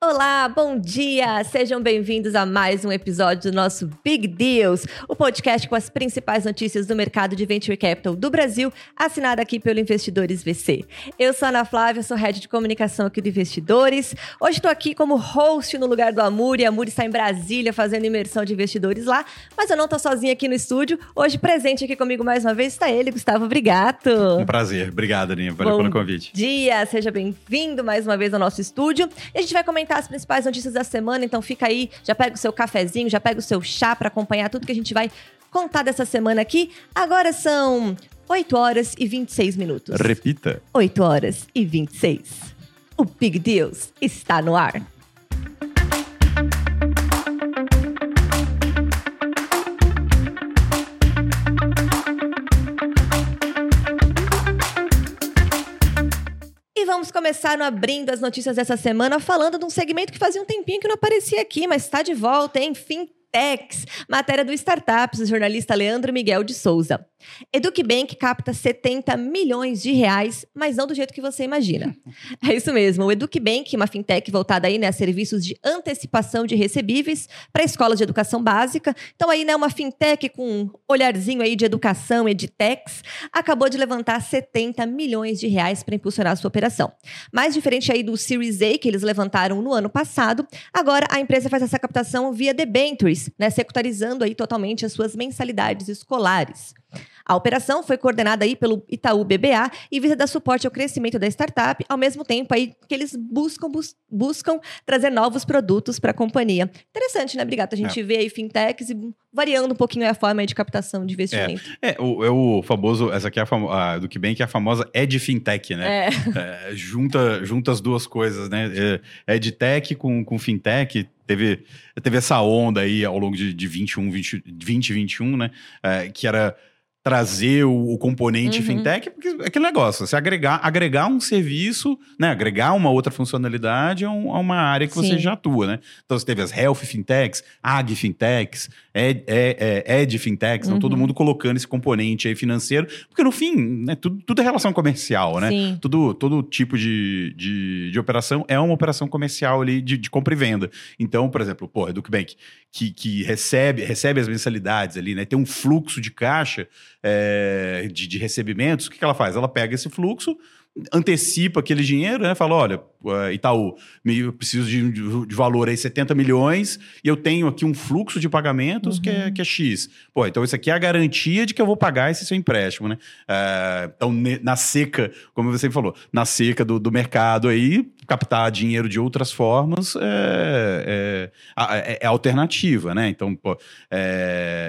Olá, bom dia! Sejam bem-vindos a mais um episódio do nosso Big Deals, o podcast com as principais notícias do mercado de Venture Capital do Brasil, assinado aqui pelo Investidores VC. Eu sou a Ana Flávia, sou head de comunicação aqui do Investidores. Hoje estou aqui como host no lugar do Amuri. A Amuri está em Brasília fazendo imersão de investidores lá, mas eu não estou sozinha aqui no estúdio. Hoje, presente aqui comigo mais uma vez, está ele, Gustavo Brigato. Um prazer. Obrigado, Aninha. Valeu Bom pelo convite. dia, seja bem-vindo mais uma vez ao nosso estúdio. E a gente vai comentar as principais notícias da semana, então fica aí, já pega o seu cafezinho, já pega o seu chá para acompanhar tudo que a gente vai contar dessa semana aqui. Agora são 8 horas e 26 minutos. Repita. 8 horas e 26. O Big Deals está no ar. Vamos começar no abrindo as notícias dessa semana falando de um segmento que fazia um tempinho que não aparecia aqui, mas está de volta, hein? Fintechs. Matéria do Startups, do jornalista Leandro Miguel de Souza. EducBank capta 70 milhões de reais, mas não do jeito que você imagina. É isso mesmo, o EducBank, uma fintech voltada aí né, a serviços de antecipação de recebíveis para escolas de educação básica. Então aí, né, uma fintech com um olharzinho aí de educação, edtechs, acabou de levantar 70 milhões de reais para impulsionar a sua operação. Mais diferente aí do Series A que eles levantaram no ano passado, agora a empresa faz essa captação via debentures, né, secutarizando aí totalmente as suas mensalidades escolares. A operação foi coordenada aí pelo Itaú BBA e visa dar suporte ao crescimento da startup, ao mesmo tempo aí que eles buscam, bus buscam trazer novos produtos para a companhia. Interessante, né, Brigato? A gente é. vê aí fintechs e variando um pouquinho a forma de captação de investimento. É, é, o, é o famoso, essa aqui é a, famo, a do que bem que é a famosa Ed Fintech, né? É. junta, junta as duas coisas, né? É, EdTech com, com Fintech, teve, teve essa onda aí ao longo de, de 21, 20, 20 21, né? É, que era trazer o, o componente uhum. fintech, porque é aquele negócio, você agregar, agregar um serviço, né, agregar uma outra funcionalidade a, um, a uma área que Sim. você já atua, né? Então você teve as health fintechs, ag fintechs, ed, ed, ed fintechs, uhum. então, todo mundo colocando esse componente aí financeiro, porque no fim, né, tudo, tudo é relação comercial, né? Sim. Tudo, todo tipo de, de, de, operação é uma operação comercial ali de, de compra e venda. Então, por exemplo, pô, Educbank, que, que recebe, recebe as mensalidades ali, né? Tem um fluxo de caixa é, de, de, recebimentos, o que, que ela faz? Ela pega esse fluxo, antecipa aquele dinheiro, né? Fala, olha, eh, Itaú, eu preciso de, de, valor aí 70 milhões e eu tenho aqui um fluxo de pagamentos uhum. que, é, uhum. que é X. Pô, então isso aqui é a garantia de que eu vou pagar esse seu empréstimo, né? É, então, na seca, como você falou, na seca do, do mercado aí, captar dinheiro de outras formas é, é, é alternativa, né? Então, pô,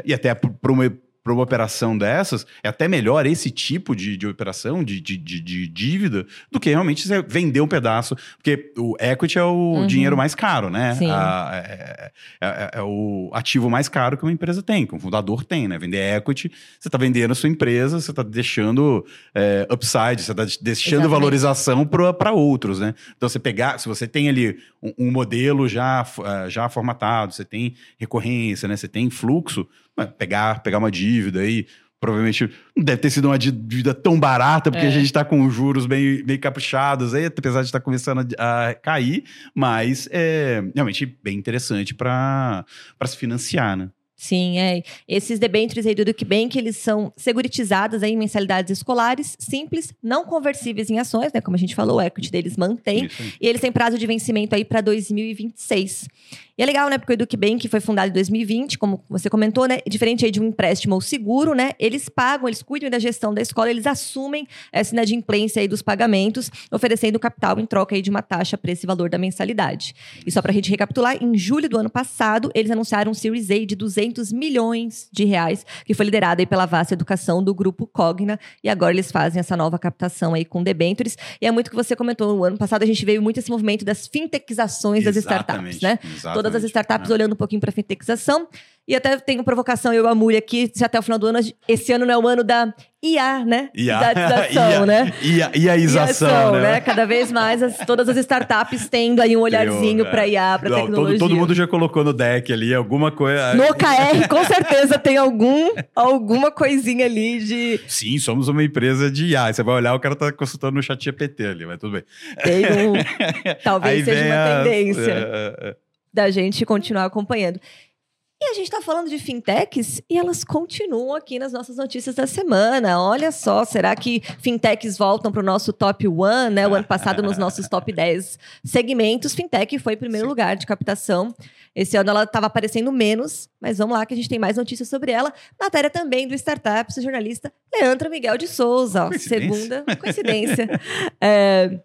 e até para uma para uma operação dessas, é até melhor esse tipo de, de operação, de, de, de, dívida, do que realmente você vender um pedaço. Porque o equity é o uhum. dinheiro mais caro, né? A, é, é, é, é, o ativo mais caro que uma empresa tem, que um fundador tem, né? Vender equity, você está vendendo a sua empresa, você está deixando é, upside, você está deixando Exatamente. valorização para outros, né? Então, você pegar, se você tem ali um, um modelo já, é, já formatado, você tem recorrência, né? Você tem fluxo, pegar, pegar uma dívida aí, provavelmente não deve ter sido uma dívida tão barata, porque é. a gente está com juros bem, bem caprichados aí, apesar de estar tá começando a, a, cair, mas é realmente bem interessante para se financiar, né? Sim, é. Esses debêntures aí do Duke Bank, eles são seguritizados aí em mensalidades escolares, simples, não conversíveis em ações, né? Como a gente falou, o equity deles mantém. E eles têm prazo de vencimento aí para 2026. E é legal, né? Porque o Eduque Bank foi fundado em 2020, como você comentou, né? Diferente aí de um empréstimo ou seguro, né? Eles pagam, eles cuidam da gestão da escola, eles assumem essa inadimplência aí dos pagamentos, oferecendo capital em troca aí de uma taxa para esse valor da mensalidade. E só para a gente recapitular, em julho do ano passado, eles anunciaram um Series A de 200 milhões de reais, que foi liderado aí pela vasta educação do grupo Cogna, e agora eles fazem essa nova captação aí com debentures. E é muito o que você comentou, no ano passado a gente veio muito esse movimento das fintechizações das startups, né? Exatamente todas as startups é. olhando um pouquinho para a fintechização. E até tem provocação, eu e a Múlia aqui, se até o final do ano, esse ano não é o ano da IA, né? IA. Iaização, né? IA, IAização, né? né? Cada vez mais as, todas as startups tendo aí um olharzinho para IA, para tecnologia. Todo, todo, mundo já colocou no deck ali alguma coisa. No KR, com certeza tem algum, alguma coisinha ali de... Sim, somos uma empresa de IA. Você vai olhar, o cara tá consultando no chat GPT ali, mas tudo bem. Tem um... Talvez seja uma tendência é, é, da gente continuar acompanhando. E a gente está falando de fintechs e elas continuam aqui nas nossas notícias da semana. Olha só, será que fintechs voltam para o nosso top one, né? O ano passado, nos nossos top 10 segmentos, fintech foi em primeiro Sim. lugar de captação. Esse ano ela estava aparecendo menos, mas vamos lá que a gente tem mais notícias sobre ela. Matéria também do Startups, jornalista Leandro Miguel de Souza. Ó, segunda coincidência. é,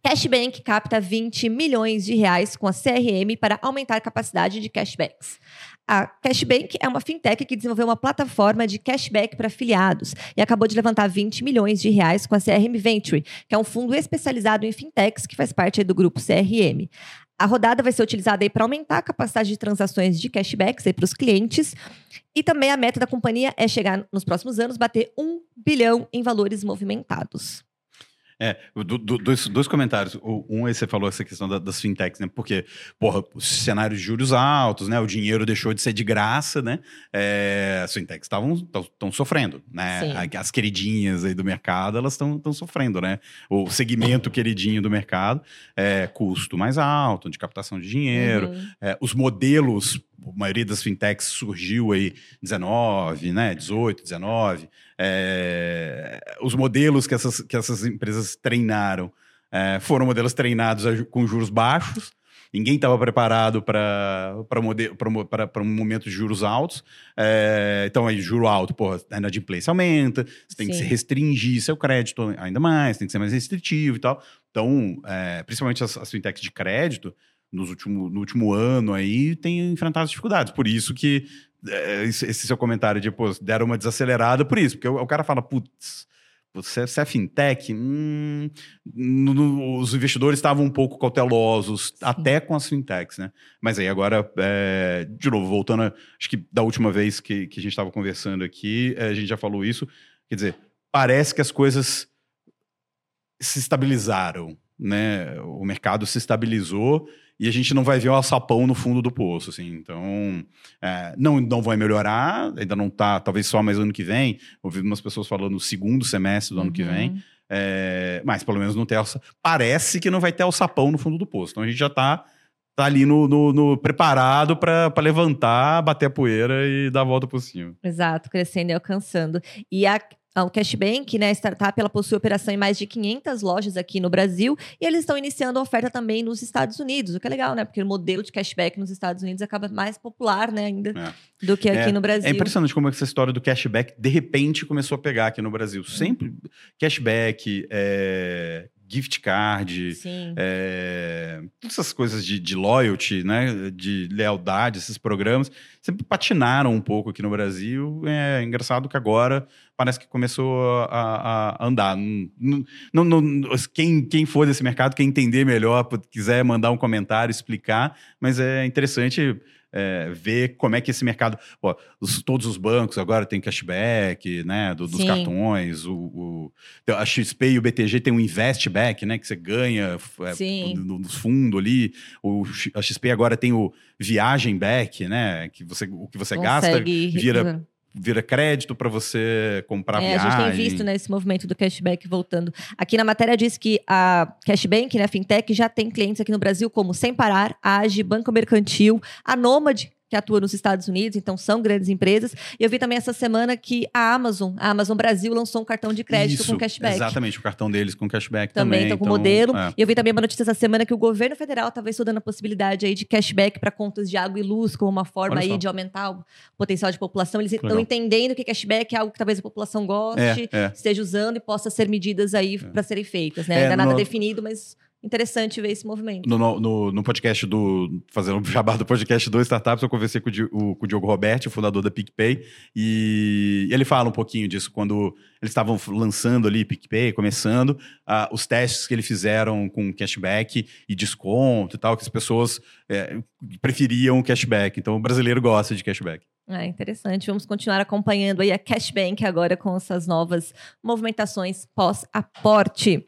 Cashbank capta 20 milhões de reais com a CRM para aumentar a capacidade de cashbacks. A Cashbank é uma fintech que desenvolveu uma plataforma de cashback para afiliados e acabou de levantar 20 milhões de reais com a CRM Venture, que é um fundo especializado em fintechs que faz parte do grupo CRM. A rodada vai ser utilizada para aumentar a capacidade de transações de cashbacks para os clientes. E também a meta da companhia é chegar nos próximos anos bater um bilhão em valores movimentados. É, do, do, dois, dois comentários. Um, aí você falou essa questão da, das fintechs, né? Porque, porra, os cenários de juros altos, né? O dinheiro deixou de ser de graça, né? É, as fintechs estão sofrendo, né? Sim. As queridinhas aí do mercado, elas estão sofrendo, né? O segmento queridinho do mercado, é, custo mais alto de captação de dinheiro, uhum. é, os modelos a maioria das fintechs surgiu aí 19, né, 18, 19. É, os modelos que essas, que essas empresas treinaram é, foram modelos treinados com juros baixos. Ninguém estava preparado para um momento de juros altos. É, então, aí, juro alto, porra, a inadimplência aumenta, você tem Sim. que restringir seu crédito ainda mais, tem que ser mais restritivo e tal. Então, é, principalmente as, as fintechs de crédito, nos último, no último ano aí tem enfrentado as dificuldades. Por isso que é, esse seu comentário de, pô, deram uma desacelerada por isso. Porque o, o cara fala, putz, você, é fintech? Hum, no, no, os investidores estavam um pouco cautelosos, Sim. até com as fintechs, né? Mas aí agora, é, de novo, voltando, a, acho que da última vez que, que a gente estava conversando aqui, é, a gente já falou isso. Quer dizer, parece que as coisas se estabilizaram, né? O mercado se estabilizou e a gente não vai ver o alçapão no fundo do poço, assim. Então, é, não, não vai melhorar, ainda não está, talvez só mais ano que vem. Ouvi umas pessoas falando no segundo semestre do uhum. ano que vem. Uhum. É, mas pelo menos não tem alça... Parece que não vai ter alçapão no fundo do poço. Então a gente já está tá ali no, no, no preparado para levantar, bater a poeira e dar a volta por cima. Exato, crescendo e alcançando. E a, o Cashbank, né, a startup, ela possui operação em mais de 500 lojas aqui no Brasil e eles estão iniciando a oferta também nos Estados Unidos, o que é legal, né? Porque o modelo de cashback nos Estados Unidos acaba mais popular, né, ainda, é. do que aqui é, no Brasil. É impressionante como essa história do cashback de repente começou a pegar aqui no Brasil. Sempre cashback, é, gift card, é, todas essas coisas de, de, loyalty, né, de lealdade, esses programas, sempre patinaram um pouco aqui no Brasil. É engraçado que agora parece que começou a, a andar. Não, não, não, quem, quem for desse mercado, quem entender melhor, quiser mandar um comentário, explicar, mas é interessante é, ver como é que esse mercado. Pô, os, todos os bancos agora têm cashback, né? Do, dos cartões. O, o, a XP e o BTG tem um investback, né? Que você ganha é, no, no fundo ali. O, a XP agora tem o viagem back, né? Que você, o que você Consegue gasta vira vira crédito para você comprar é, viagem. A gente tem visto né, esse movimento do cashback voltando. Aqui na matéria diz que a Cashbank, né, a fintech, já tem clientes aqui no Brasil como Sem Parar, Age, Banco Mercantil, a Nômade, que atua nos Estados Unidos, então são grandes empresas. E eu vi também essa semana que a Amazon, a Amazon Brasil, lançou um cartão de crédito Isso, com cashback. Exatamente, o cartão deles com cashback também. Também, então, com então, modelo. É. E eu vi também uma notícia essa semana que o governo federal estava estudando a possibilidade aí de cashback para contas de água e luz, como uma forma aí de aumentar o potencial de população. Eles estão entendendo que cashback é algo que talvez a população goste, é, é. esteja usando e possa ser medidas aí é. para serem feitas. Né? Ainda no... nada definido, mas interessante ver esse movimento. No, no, no podcast do. Fazendo o jabá do podcast do Startups, eu conversei com o, com o Diogo Roberti, o fundador da PicPay, e ele fala um pouquinho disso quando eles estavam lançando ali PicPay, começando, uh, os testes que eles fizeram com cashback e desconto e tal, que as pessoas é, preferiam cashback. Então o brasileiro gosta de cashback. É interessante. Vamos continuar acompanhando aí a Cashbank agora com essas novas movimentações pós-aporte.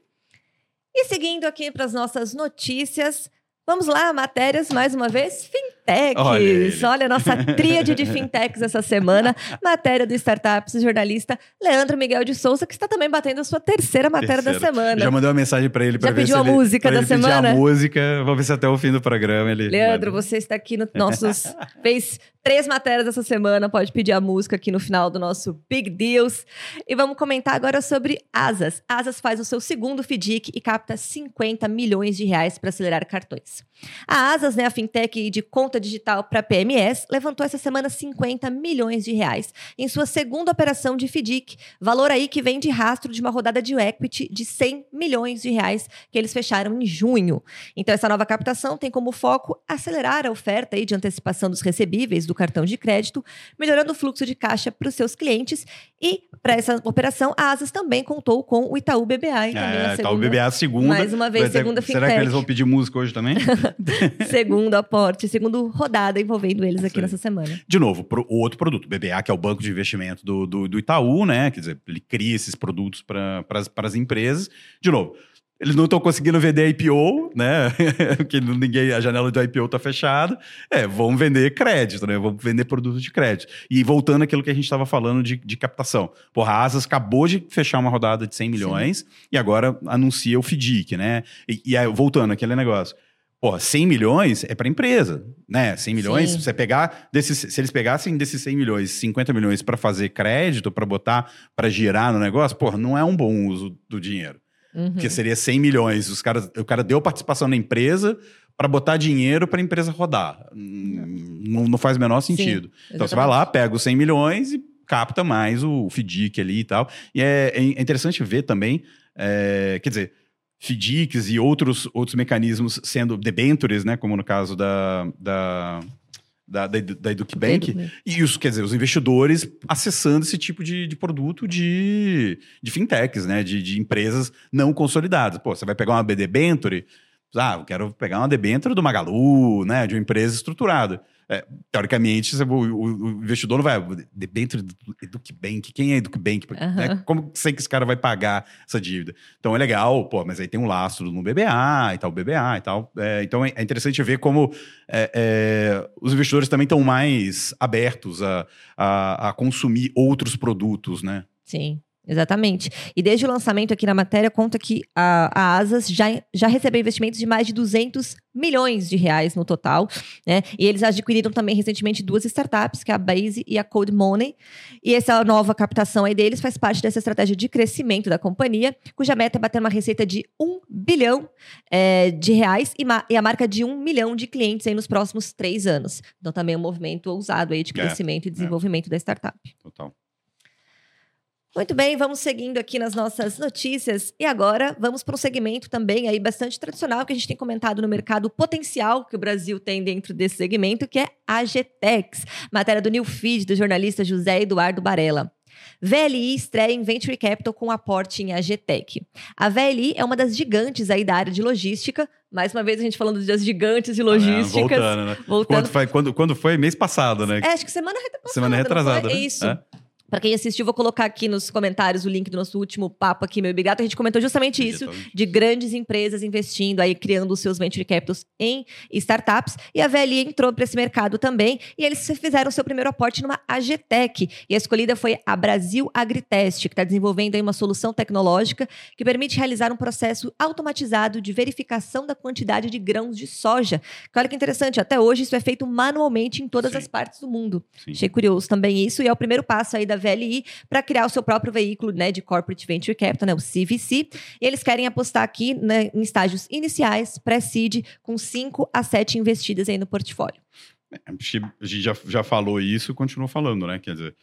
E seguindo aqui para as nossas notícias, vamos lá, matérias mais uma vez. Fim fintechs. Olha, Olha a nossa tríade de fintechs essa semana. Matéria do Startups, jornalista Leandro Miguel de Souza, que está também batendo a sua terceira matéria terceira. da semana. Já mandei uma mensagem para ele para ver pediu se a ele, música da semana? a música. Vamos ver se até o fim do programa ele... Leandro, você está aqui no nossos... fez três matérias essa semana, pode pedir a música aqui no final do nosso Big Deals. E vamos comentar agora sobre Asas. Asas faz o seu segundo FDIC e capta 50 milhões de reais para acelerar cartões. A Asas, né, a fintech de conta digital para PMS, levantou essa semana 50 milhões de reais em sua segunda operação de FDIC, valor aí que vem de rastro de uma rodada de equity de 100 milhões de reais que eles fecharam em junho. Então essa nova captação tem como foco acelerar a oferta aí de antecipação dos recebíveis do cartão de crédito, melhorando o fluxo de caixa para os seus clientes e para essa operação a Asas também contou com o Itaú BBA. E também é, Itaú BBA segunda. Mais uma vez, segunda Será que eles vão pedir música hoje também? segundo aporte, segundo rodada envolvendo eles aqui Sim. nessa semana. De novo, o outro produto, BBA, que é o banco de investimento do, do, do Itaú, né? Quer dizer, ele cria esses produtos para as empresas. De novo, eles não estão conseguindo vender IPO, né? Porque ninguém, a janela de IPO está fechada. É, vão vender crédito, né? Vão vender produtos de crédito. E voltando àquilo que a gente estava falando de, de captação. Porra, a Asas acabou de fechar uma rodada de 100 milhões Sim. e agora anuncia o FDIC, né? E, e aí, voltando aquele negócio. Porra, 100 milhões é para empresa, né? 100 milhões, se você pegar desses, se eles pegassem desses 100 milhões, 50 milhões para fazer crédito, para botar, para girar no negócio, porra, não é um bom uso do dinheiro. Uhum. Porque seria 100 milhões, os caras, o cara deu participação na empresa para botar dinheiro para a empresa rodar. Uhum. Não, não, faz o menor sentido. Sim, então você vai lá, pega os 100 milhões e capta mais o FDIC ali e tal. E é, é interessante ver também, é, quer dizer, FDICs e outros, outros mecanismos sendo debentures, né, como no caso da, da, da, da, da EducBank, e isso, quer dizer, os investidores acessando esse tipo de, de produto de, de fintechs, né, de, de empresas não consolidadas. Pô, você vai pegar uma debenture, ah, eu quero pegar uma debenture do Magalu, né, de uma empresa estruturada. É, teoricamente, o, o, investidor não vai dentro do EducBank, quem é EducBank? Uhum. Né? Como sei que esse cara vai pagar essa dívida? Então é legal, pô, mas aí tem um lastro no BBA e tal, BBA e tal. É, então é, é interessante ver como é, é, os investidores também estão mais abertos a, a, a consumir outros produtos, né? Sim. Exatamente. E desde o lançamento aqui na matéria, conta que a, a Asas já, já recebeu investimentos de mais de 200 milhões de reais no total, né? E eles adquiriram também recentemente duas startups, que é a Base e a Code Money. E essa nova captação aí deles faz parte dessa estratégia de crescimento da companhia, cuja meta é bater uma receita de 1 bilhão é, de reais e, e, a marca de 1 milhão de clientes aí nos próximos três anos. Então também é um movimento ousado aí de é, crescimento é, e desenvolvimento da startup. Total. Muito bem, vamos seguindo aqui nas nossas notícias. E agora vamos para um segmento também aí bastante tradicional que a gente tem comentado no mercado, o potencial que o Brasil tem dentro desse segmento, que é a Getex. Matéria do New Feed, do jornalista José Eduardo Barella. VLI estreia em Venture Capital com aporte em AGTEC. A VLI é uma das gigantes aí da área de logística. Mais uma vez a gente falando das gigantes de logística. Ah, voltando, né? Voltando. Quando, foi, quando, quando foi? Mês passado, né? É, acho que semana retrasada. Semana retrasada. Né? É isso. É? Para quem assistiu, vou colocar aqui nos comentários o link do nosso último papo aqui, meu Bigato. A gente comentou justamente isso, de grandes empresas investindo aí, criando os seus venture capitals em startups. E a VLI entrou para esse mercado também. E eles fizeram seu primeiro aporte numa AGTech. E a escolhida foi a Brasil Agritest, que está desenvolvendo aí uma solução tecnológica que permite realizar um processo automatizado de verificação da quantidade de grãos de soja. Que olha que interessante, até hoje isso é feito manualmente em todas Sim. as partes do mundo. Sim. Achei curioso também isso. E é o primeiro passo aí da VLI para criar o seu próprio veículo né, de Corporate Venture Capital, né, o CVC. E eles querem apostar aqui né, em estágios iniciais, pré-seed, com 5 a 7 investidas aí no portfólio. É, a gente já, já falou isso e continua falando, né? Quer dizer,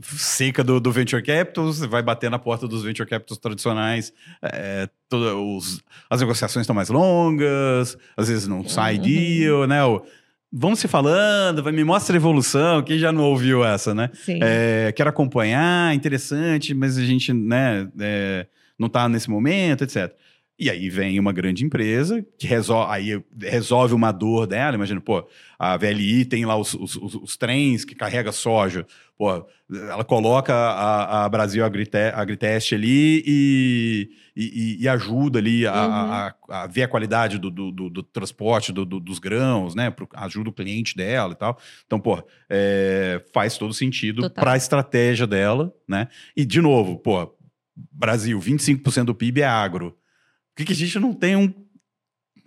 seca do, do, Venture Capital, você vai bater na porta dos Venture Capitals tradicionais, é, os, as negociações estão mais longas, às vezes não sai uhum. deal, né? O, vamos se falando, vai, me mostra a evolução, quem já não ouviu essa, né? Sim. É, quero acompanhar, interessante, mas a gente, né, é, não está nesse momento, etc. E aí vem uma grande empresa que resolve, aí resolve uma dor dela. Imagina, pô, a VLI tem lá os, os, os, os trens que carrega soja. Pô, ela coloca a, a Brasil Agrite, Agriteste ali e, e, e, ajuda ali a, uhum. a, a, ver a qualidade do, do, do, do transporte do, dos grãos, né? Ajuda o cliente dela e tal. Então, pô, é, faz todo sentido para a estratégia dela, né? E, de novo, pô, Brasil, 25% do PIB é agro. Por que, que a gente não tem um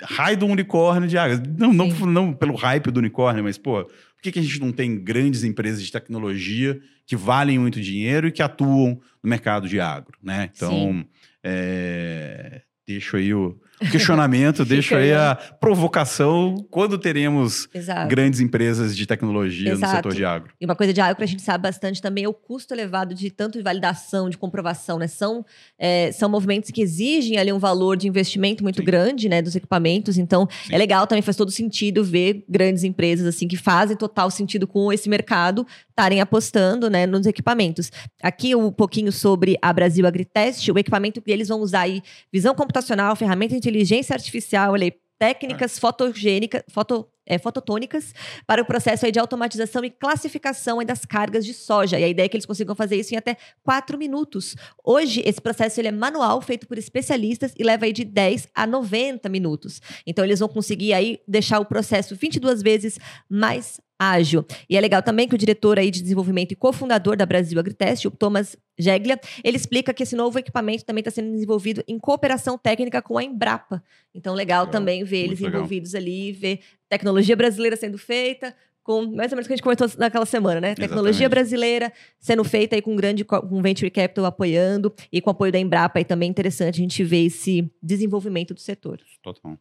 raio do unicórnio de agro? Não, não, não, pelo hype do unicórnio, mas, pô, por que, que a gente não tem grandes empresas de tecnologia que valem muito dinheiro e que atuam no mercado de agro, né? Então, é, deixo aí o, questionamento, deixo aí a provocação quando teremos Exato. grandes empresas de tecnologia Exato. no setor de agro. E uma coisa de agro que a gente sabe bastante também é o custo elevado de tanto de validação, de comprovação, né? São, é, são movimentos que exigem ali um valor de investimento muito Sim. grande, né, dos equipamentos. Então, Sim. é legal também, faz todo sentido ver grandes empresas assim que fazem total sentido com esse mercado estarem apostando, né, nos equipamentos. Aqui um pouquinho sobre a Brasil Agritest, o equipamento que eles vão usar aí, visão computacional, ferramenta inteligência artificial, olha técnicas fotogênicas, foto, é, fototônicas para o processo aí de automatização e classificação aí das cargas de soja. E a ideia é que eles consigam fazer isso em até 4 minutos. Hoje, esse processo ele é manual, feito por especialistas e leva aí de 10 a 90 minutos. Então, eles vão conseguir aí deixar o processo 22 vezes mais ágil. E é legal também que o diretor aí de desenvolvimento e cofundador da Brasil Agritest, o Thomas Geglia, ele explica que esse novo equipamento também está sendo desenvolvido em cooperação técnica com a Embrapa. Então, legal, legal. também ver eles legal. envolvidos ali, ver tecnologia brasileira sendo feita, com mais ou menos o que a gente comentou naquela semana, né? Exatamente. Tecnologia brasileira sendo feita aí com grande com venture capital apoiando e com apoio da Embrapa aí também é interessante a gente ver esse desenvolvimento do setor. Total.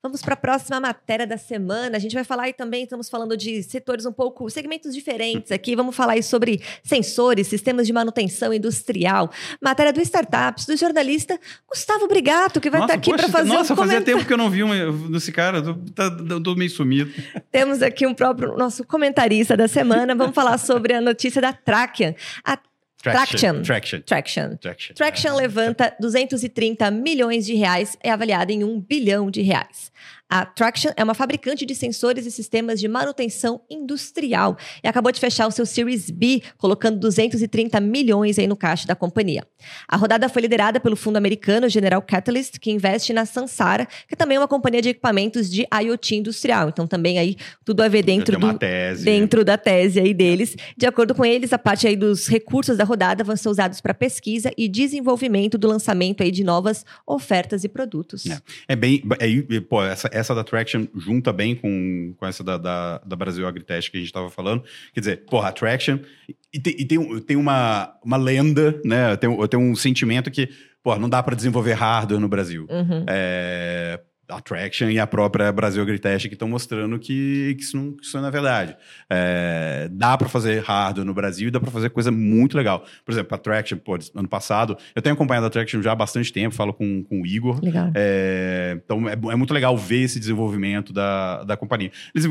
Vamos para a próxima matéria da semana. A gente vai falar aí também, estamos falando de setores um pouco, segmentos diferentes aqui. Vamos falar aí sobre sensores, sistemas de manutenção industrial. Matéria do Startups, do jornalista Gustavo Brigato, que vai estar aqui para fazer nossa, fazia tempo que eu não vi um, desse cara, eu tô, tô, tô meio sumido. Temos aqui um próprio, nosso comentarista da semana. Vamos falar sobre a notícia da Trakian. A Traction. Traction. Traction. Traction. Traction levanta 230 milhões de reais, é avaliada em 1 bilhão de reais. A Traction é uma fabricante de sensores e sistemas de manutenção industrial e acabou de fechar o seu Series B, colocando 230 milhões aí no caixa da companhia. A rodada foi liderada pelo fundo americano General Catalyst, que investe na Sansara, que também é uma companhia de equipamentos de IoT industrial. Então também aí tudo a ver dentro do tese. dentro da tese aí deles. De acordo com eles, a parte aí dos recursos da rodada vão ser usados para pesquisa e desenvolvimento do lançamento aí de novas ofertas e produtos. É, é bem, é, pô, essa essa da Traction junta bem com, com essa da, da, da Brasil Agritech que a gente estava falando. Quer dizer, porra, a Traction. E, tem, e tem, tem uma, uma lenda, né? Tem, tem um sentimento que, porra, não dá para desenvolver hardware no Brasil. Uhum. É, a Traction e a própria Brasil Agritest que estão mostrando que, que, isso não, que isso não é verdade. É, dá para fazer hardware no Brasil e dá para fazer coisa muito legal. Por exemplo, a Traction, pô, ano passado, eu tenho acompanhado a Traction já há bastante tempo, falo com, com o Igor. Legal. É, então é, é, muito legal ver esse desenvolvimento da, da companhia. Eles,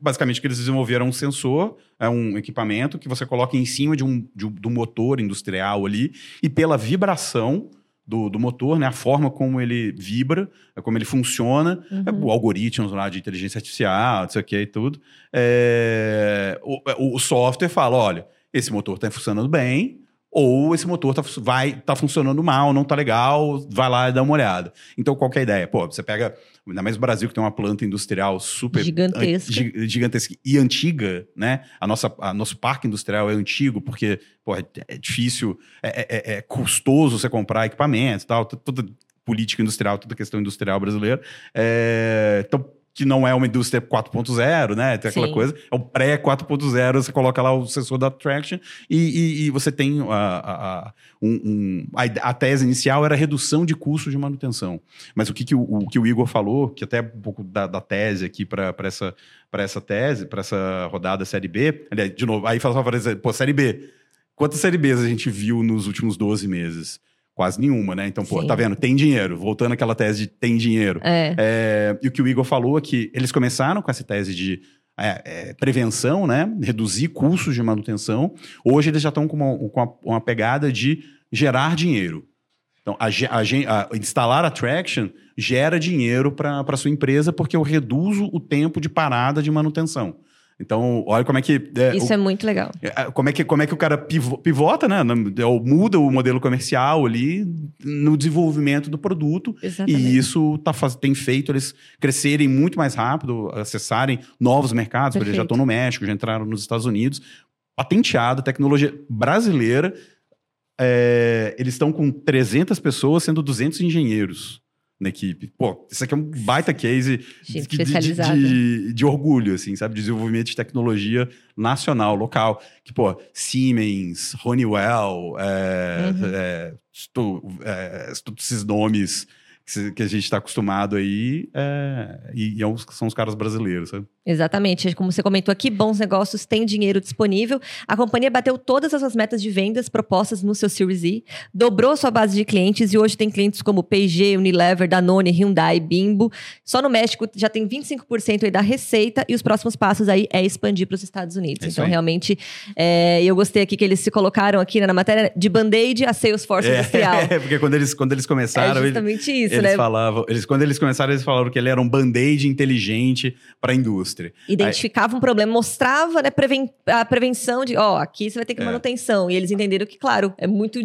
basicamente, que eles desenvolveram um sensor, é um equipamento que você coloca em cima de um, de um, de um motor industrial ali e pela vibração do, do, motor, né? A forma como ele vibra, como ele funciona, uhum. É, o algoritmos lá de inteligência artificial, não sei o que e tudo. É, o, o, software fala, olha, esse motor está funcionando bem, ou esse motor tá, vai, tá funcionando mal, não tá legal, vai lá e dá uma olhada. Então, qual é a ideia? Pô, você pega, ainda mais no Brasil, que tem uma planta industrial super gigantesca, an, gigantesca e antiga, né? A nossa, a nosso parque industrial é antigo, porque pô, é, é difícil, é, é, é, é custoso você comprar equipamentos e tal, toda política industrial, toda questão industrial brasileira. É, então, que não é uma indústria 4.0, né? Tem aquela Sim. coisa. É o pré 4.0, você coloca lá o sensor da Traction e, e, e você tem a, a, um, um, a, a, tese inicial era redução de custo de manutenção. Mas o que, que, o, o que o Igor falou, que até um pouco da, da tese aqui para essa, essa tese, para essa rodada Série B, aliás, de novo, aí fala, pô, Série B. Quantas Série Bs a gente viu nos últimos 12 meses? Quase nenhuma, né? Então, pô, Sim. tá vendo? Tem dinheiro. Voltando àquela tese de tem dinheiro. É. É, e o que o Igor falou é que eles começaram com essa tese de é, é, prevenção, né? Reduzir custos de manutenção. Hoje eles já estão com, uma, com uma, uma, pegada de gerar dinheiro. Então, a, a, a, instalar a Traction gera dinheiro para a sua empresa porque eu reduzo o tempo de parada de manutenção. Então, olha como é que. É, Isso o, é muito legal. É, como é que, como é que o cara pivota, né? Ou muda o modelo comercial ali no desenvolvimento do produto. Exatamente. E isso tá, tem feito eles crescerem muito mais rápido, acessarem novos mercados. Eles já estão no México, já entraram nos Estados Unidos. Patenteado, tecnologia brasileira. É, eles estão com 300 pessoas, sendo 200 engenheiros na equipe. Pô, isso aqui é um baita case de, de, de, de, orgulho, assim, sabe? Desenvolvimento de tecnologia nacional, local. Que, pô, Siemens, Honeywell, é, uhum. é, é, esses nomes que a gente está acostumado aí, é, e, e é são os caras brasileiros, sabe? Exatamente. Como você comentou aqui, Bons Negócios tem dinheiro disponível. A companhia bateu todas as suas metas de vendas propostas no seu Series E, dobrou sua base de clientes e hoje tem clientes como P&G, Unilever, Danone, Hyundai, Bimbo. Só no México já tem 25% aí da receita e os próximos passos aí é expandir para os Estados Unidos. É então, aí. realmente, é, eu gostei aqui que eles se colocaram aqui né, na matéria de band-aid a Salesforce é, industrial. É, porque quando eles, quando eles começaram... É justamente eles, isso, eles né? Falavam, eles, quando eles começaram, eles falaram que ele era um band-aid inteligente para a indústria. Identificava Aí... um problema, mostrava né, preven a prevenção de, ó, oh, aqui você vai ter que é. manutenção. E eles entenderam que, claro, é muito.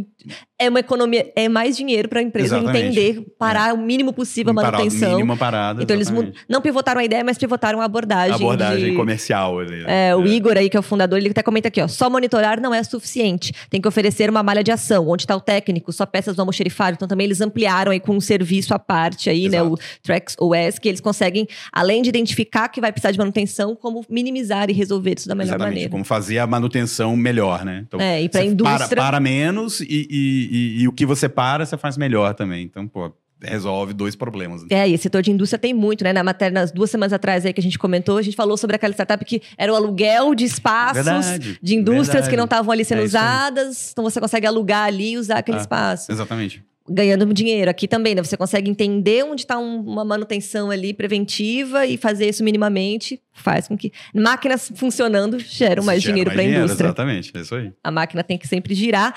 É uma economia, é mais dinheiro para a empresa exatamente. entender, parar é. o mínimo possível a manutenção. Mínimo parada. Então exatamente. eles não pivotaram a ideia, mas pivotaram a abordagem. A abordagem de... comercial. Ali, né? é, o é. Igor aí, que é o fundador, ele até comenta aqui, ó. Só monitorar não é suficiente. Tem que oferecer uma malha de ação. Onde está o técnico, só peças do almoxerifado. Então também eles ampliaram aí com um serviço à parte aí, Exato. né? O Trex OS, que eles conseguem, além de identificar que vai precisar de manutenção, como minimizar e resolver isso da melhor Exatamente, maneira. Como fazer a manutenção melhor, né? Então, é, e para a indústria... Para, para menos e, e, e, e, o que você para, você faz melhor também. Então, pô, resolve dois problemas. É, e esse setor de indústria tem muito, né? Na matéria, nas duas semanas atrás aí que a gente comentou, a gente falou sobre aquela startup que era o aluguel de espaços verdade, de indústrias verdade. que não estavam ali sendo é usadas. Então você consegue alugar ali e usar aquele ah, espaço. Exatamente ganhando dinheiro. Aqui também, né? Você consegue entender onde está um, uma manutenção ali preventiva e fazer isso minimamente. Faz com que máquinas funcionando geram mais Gera dinheiro para a indústria. Exatamente, é isso aí. A máquina tem que sempre girar.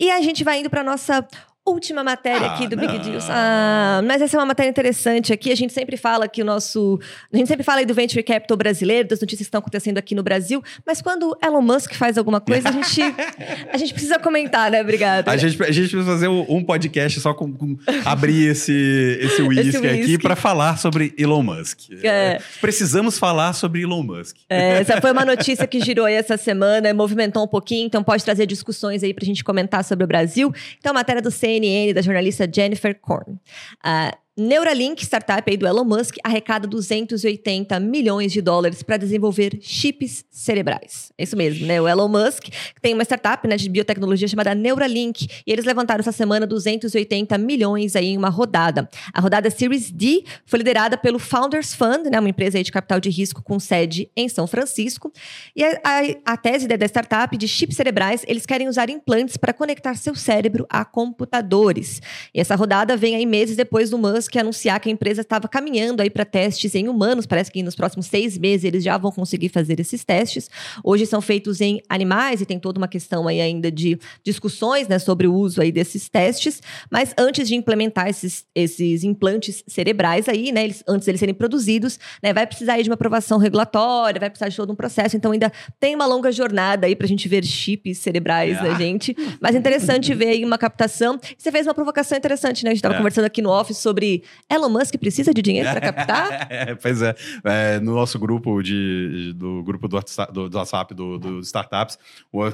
E a gente vai indo para nossa última matéria ah, aqui do não. Big Deals. Ah, mas essa é uma matéria interessante aqui. A gente sempre fala que o nosso. A gente sempre fala aí do Venture Capital brasileiro, das notícias que estão acontecendo aqui no Brasil. Mas quando Elon Musk faz alguma coisa, a gente, a gente precisa comentar, né? Obrigada. A gente, a gente precisa fazer um podcast só com, com abrir esse, esse whisky aqui para falar sobre Elon Musk. É. Precisamos falar sobre Elon Musk. É, essa foi uma notícia que girou aí essa semana, movimentou um pouquinho, então pode trazer discussões aí para a gente comentar sobre o Brasil. Então, matéria do CN CNN da jornalista Jennifer Korn. Uh, Neuralink, startup aí do Elon Musk, arrecada 280 milhões de dólares para desenvolver chips cerebrais. É isso mesmo, né? O Elon Musk tem uma startup né, de biotecnologia chamada Neuralink e eles levantaram essa semana 280 milhões aí em uma rodada. A rodada Series D foi liderada pelo Founders Fund, né, uma empresa de capital de risco com sede em São Francisco. E a, a, a tese da startup de chips cerebrais, eles querem usar implantes para conectar seu cérebro a computadores. E essa rodada vem aí meses depois do Musk que anunciar que a empresa estava caminhando aí para testes em humanos. Parece que nos próximos seis meses eles já vão conseguir fazer esses testes. Hoje são feitos em animais e tem toda uma questão aí ainda de discussões né, sobre o uso aí desses testes. Mas antes de implementar esses, esses implantes cerebrais aí, né, eles, antes deles serem produzidos, né, vai precisar aí de uma aprovação regulatória, vai precisar de todo um processo. Então ainda tem uma longa jornada aí para a gente ver chips cerebrais da gente. Mas é interessante ver aí uma captação. Você fez uma provocação interessante, né? A gente estava é. conversando aqui no office sobre Elon Musk precisa de dinheiro para captar? é, pois é. é. No nosso grupo de, do grupo do WhatsApp do, do, WhatsApp, do, do Startups,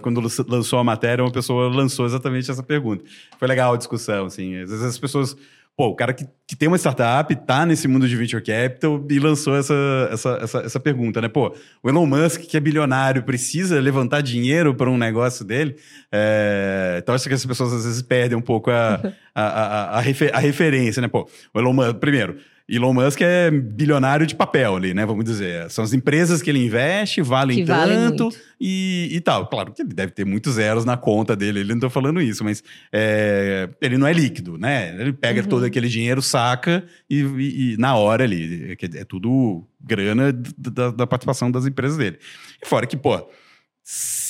quando lançou a matéria, uma pessoa lançou exatamente essa pergunta. Foi legal a discussão, assim. Às vezes as pessoas Pô, o cara que, que tem uma startup, tá nesse mundo de venture capital e lançou essa, essa, essa, essa pergunta, né? Pô, o Elon Musk, que é bilionário, precisa levantar dinheiro para um negócio dele? É, então, acho que as pessoas às vezes perdem um pouco a, a, a, a, refer, a referência, né? Pô, o Elon Musk, primeiro, Elon Musk é bilionário de papel ali, né? Vamos dizer. São as empresas que ele investe, valem que tanto valem e, e, tal. Claro que ele deve ter muitos zeros na conta dele, ele não tá falando isso, mas é, ele não é líquido, né? Ele pega uhum. todo aquele dinheiro, saca e, e, e na hora ali. É, é tudo grana da, da participação das empresas dele. E fora que, pô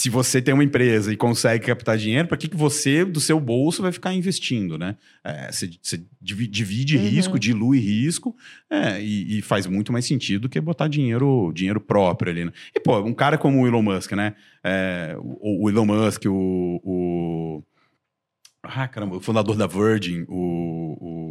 se você tem uma empresa e consegue captar dinheiro, para que, que você, do seu bolso, vai ficar investindo, né? É, você, você divide uhum. risco, dilui risco é, e, e, faz muito mais sentido do que botar dinheiro, dinheiro próprio ali. Né? E, pô, um cara como o Elon Musk, né? É, o, o, Elon Musk, o, o... Ah, caramba, o fundador da Virgin, o... o.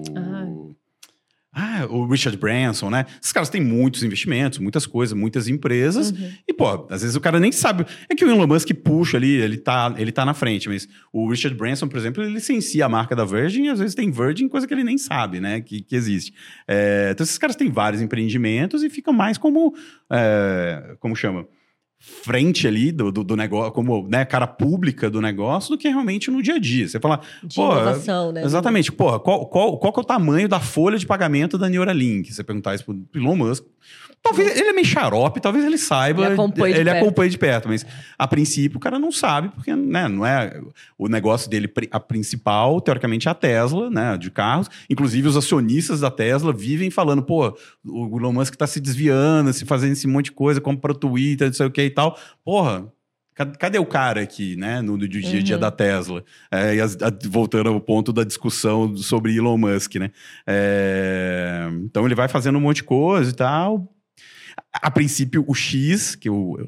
Ah, o Richard Branson, né? Esses caras têm muitos investimentos, muitas coisas, muitas empresas. Uhum. E, pô, às vezes o cara nem sabe. É que o Elon Musk puxa ali, ele tá, ele tá na frente, mas o Richard Branson, por exemplo, ele licencia a marca da Virgin e às vezes tem Virgin, coisa que ele nem sabe, né? Que, que existe. É, então, esses caras têm vários empreendimentos e ficam mais como. É, como chama? Frente ali do, do, do, negócio, como né, cara pública do negócio, do que realmente no dia a dia. Você fala, de pô, inovação, né? Exatamente. Pô, qual, qual, qual que é o tamanho da folha de pagamento da Neuralink? Você perguntar isso pro Elon Musk, Talvez ele é meio xarope, talvez ele saiba. Ele acompanha de, ele perto. Acompanha de perto, mas a princípio o cara não sabe, porque né, não é o negócio dele, a principal, teoricamente, é a Tesla, né? De carros. Inclusive, os acionistas da Tesla vivem falando, pô, o Elon Musk tá se desviando, se fazendo esse monte de coisa, compra o Twitter, não sei o que tal. Porra, Cadê o cara aqui, né, no, no dia a dia uhum. da Tesla? É, a, a, voltando ao ponto da discussão sobre Elon Musk, né? É, então ele vai fazendo um monte de coisa e tal. A princípio, o X, que o,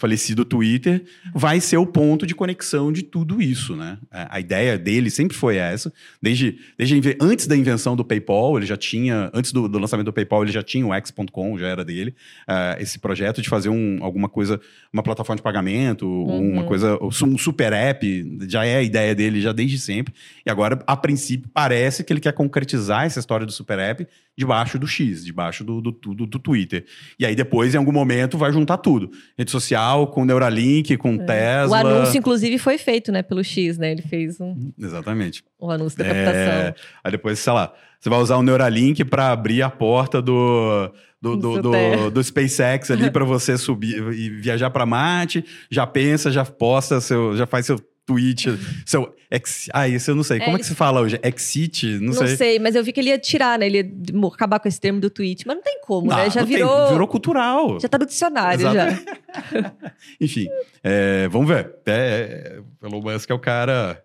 falecido Twitter, vai ser o ponto de conexão de tudo isso, né? A ideia dele sempre foi essa. Desde, desde antes da invenção do PayPal, ele já tinha, antes do, do lançamento do PayPal, ele já tinha o X.com, já era dele, uh, esse projeto de fazer um, alguma coisa, uma plataforma de pagamento, uhum. uma coisa, um super app, já é a ideia dele já desde sempre. E agora, a princípio, parece que ele quer concretizar essa história do super app debaixo do X, debaixo do, do, do, do Twitter. E aí depois, em algum momento, vai juntar tudo. Rede social, com Neuralink, com é. Tesla. O anúncio, inclusive, foi feito, né, pelo X, né? Ele fez um. Exatamente. O anúncio da captação. É... Aí depois, sei lá, você vai usar o Neuralink para abrir a porta do. Do, do, do, do, SpaceX ali para você subir e viajar para Marte, já pensa, já posta seu, já faz seu tweet, seu ex, ah, isso eu não sei. É, Como é que se fala hoje? Exit? Não, não sei. sei, mas eu vi que ele ia tirar, né? Ele ia acabar com esse termo do tweet, mas não tem como, não, né? Já virou tem, virou cultural. Já tá no dicionário já. Enfim, é, vamos ver. É, Elon Musk é o cara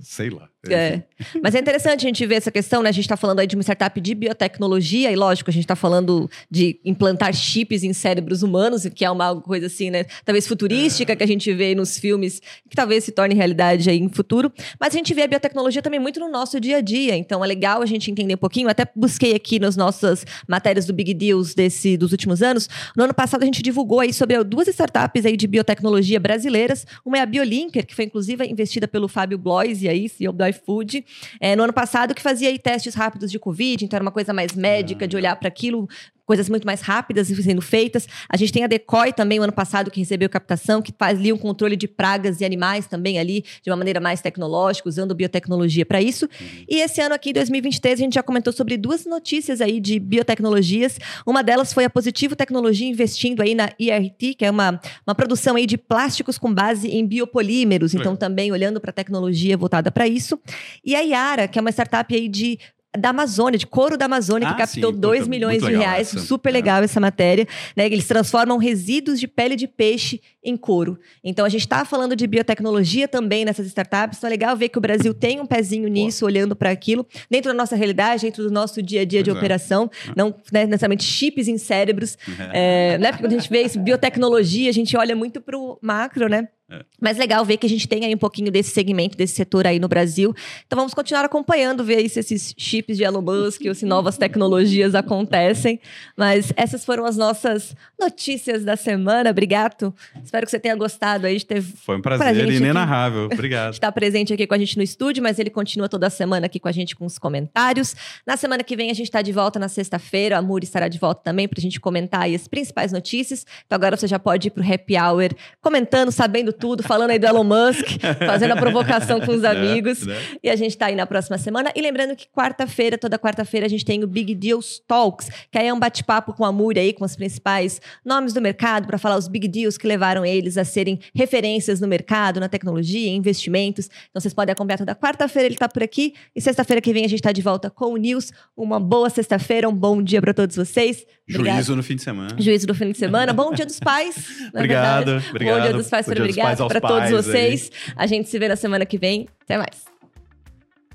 sei lá. É. Mas é interessante a gente ver essa questão, né? A gente está falando aí de uma startup de biotecnologia, e lógico, a gente está falando de implantar chips em cérebros humanos, que é uma coisa assim, né? Talvez futurística é. que a gente vê nos filmes, que talvez se torne realidade aí em futuro. Mas a gente vê a biotecnologia também muito no nosso dia a dia. Então é legal a gente entender um pouquinho. Até busquei aqui nas nossas matérias do Big Deals desse, dos últimos anos. No ano passado a gente divulgou aí sobre duas startups aí de biotecnologia brasileiras. Uma é a BioLinker, que foi inclusive investida pelo Fábio Blois, e aí, CEO do iFood, é, no ano passado, que fazia testes rápidos de Covid, então era uma coisa mais médica, de olhar para aquilo, coisas muito mais rápidas sendo feitas. A gente tem a Decoy também, o ano passado, que recebeu captação, que fazia um controle de pragas e animais também ali, de uma maneira mais tecnológica, usando biotecnologia para isso. Uhum. E esse ano aqui, 2023, a gente já comentou sobre duas notícias aí de biotecnologias. Uma delas foi a Positivo Tecnologia investindo aí na IRT, que é uma, uma produção aí de plásticos com base em biopolímeros, então também olhando para a tecnologia voltada para isso. E a Yara, que é uma startup aí de da Amazônia, de couro da Amazônia, ah, que captou 2 milhões de reais. Essa. Super legal é. essa matéria. Né? Eles transformam resíduos de pele de peixe em couro. Então a gente está falando de biotecnologia também nessas startups. Então é legal ver que o Brasil tem um pezinho nisso, Pô. olhando para aquilo, dentro da nossa realidade, dentro do nosso dia a dia pois de é. operação. É. Não né, necessariamente chips em cérebros. É. né? Porque quando a gente vê isso, biotecnologia, a gente olha muito para o macro, né? É. Mas legal ver que a gente tem aí um pouquinho desse segmento, desse setor aí no Brasil. Então vamos continuar acompanhando, ver aí se esses chips de Elon Musk ou se novas tecnologias acontecem. Mas essas foram as nossas notícias da semana. Obrigado. Espero que você tenha gostado aí de ter. Foi um prazer inenarrável. Obrigado. Está presente aqui com a gente no estúdio, mas ele continua toda semana aqui com a gente com os comentários. Na semana que vem a gente está de volta na sexta-feira. A Muri estará de volta também para a gente comentar aí as principais notícias. Então agora você já pode ir para o happy hour comentando, sabendo tudo, falando aí do Elon Musk, fazendo a provocação com os né, amigos. Né? E a gente tá aí na próxima semana. E lembrando que quarta-feira, toda quarta-feira, a gente tem o Big Deals Talks, que aí é um bate-papo com a Muri aí, com os principais nomes do mercado, para falar os big deals que levaram eles a serem referências no mercado, na tecnologia, em investimentos. Então vocês podem acompanhar toda quarta-feira, ele tá por aqui. E sexta-feira que vem a gente tá de volta com o News. Uma boa sexta-feira, um bom dia para todos vocês. Obrigada. Juízo no fim de semana. Juízo no fim de semana. bom dia dos pais. obrigado, obrigado. Bom dia dos pais, obrigado para todos vocês. Aí. A gente se vê na semana que vem. Até mais.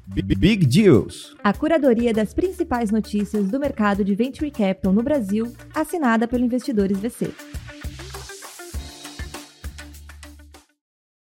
Big Deals. A curadoria das principais notícias do mercado de Venture Capital no Brasil, assinada pelo Investidores VC.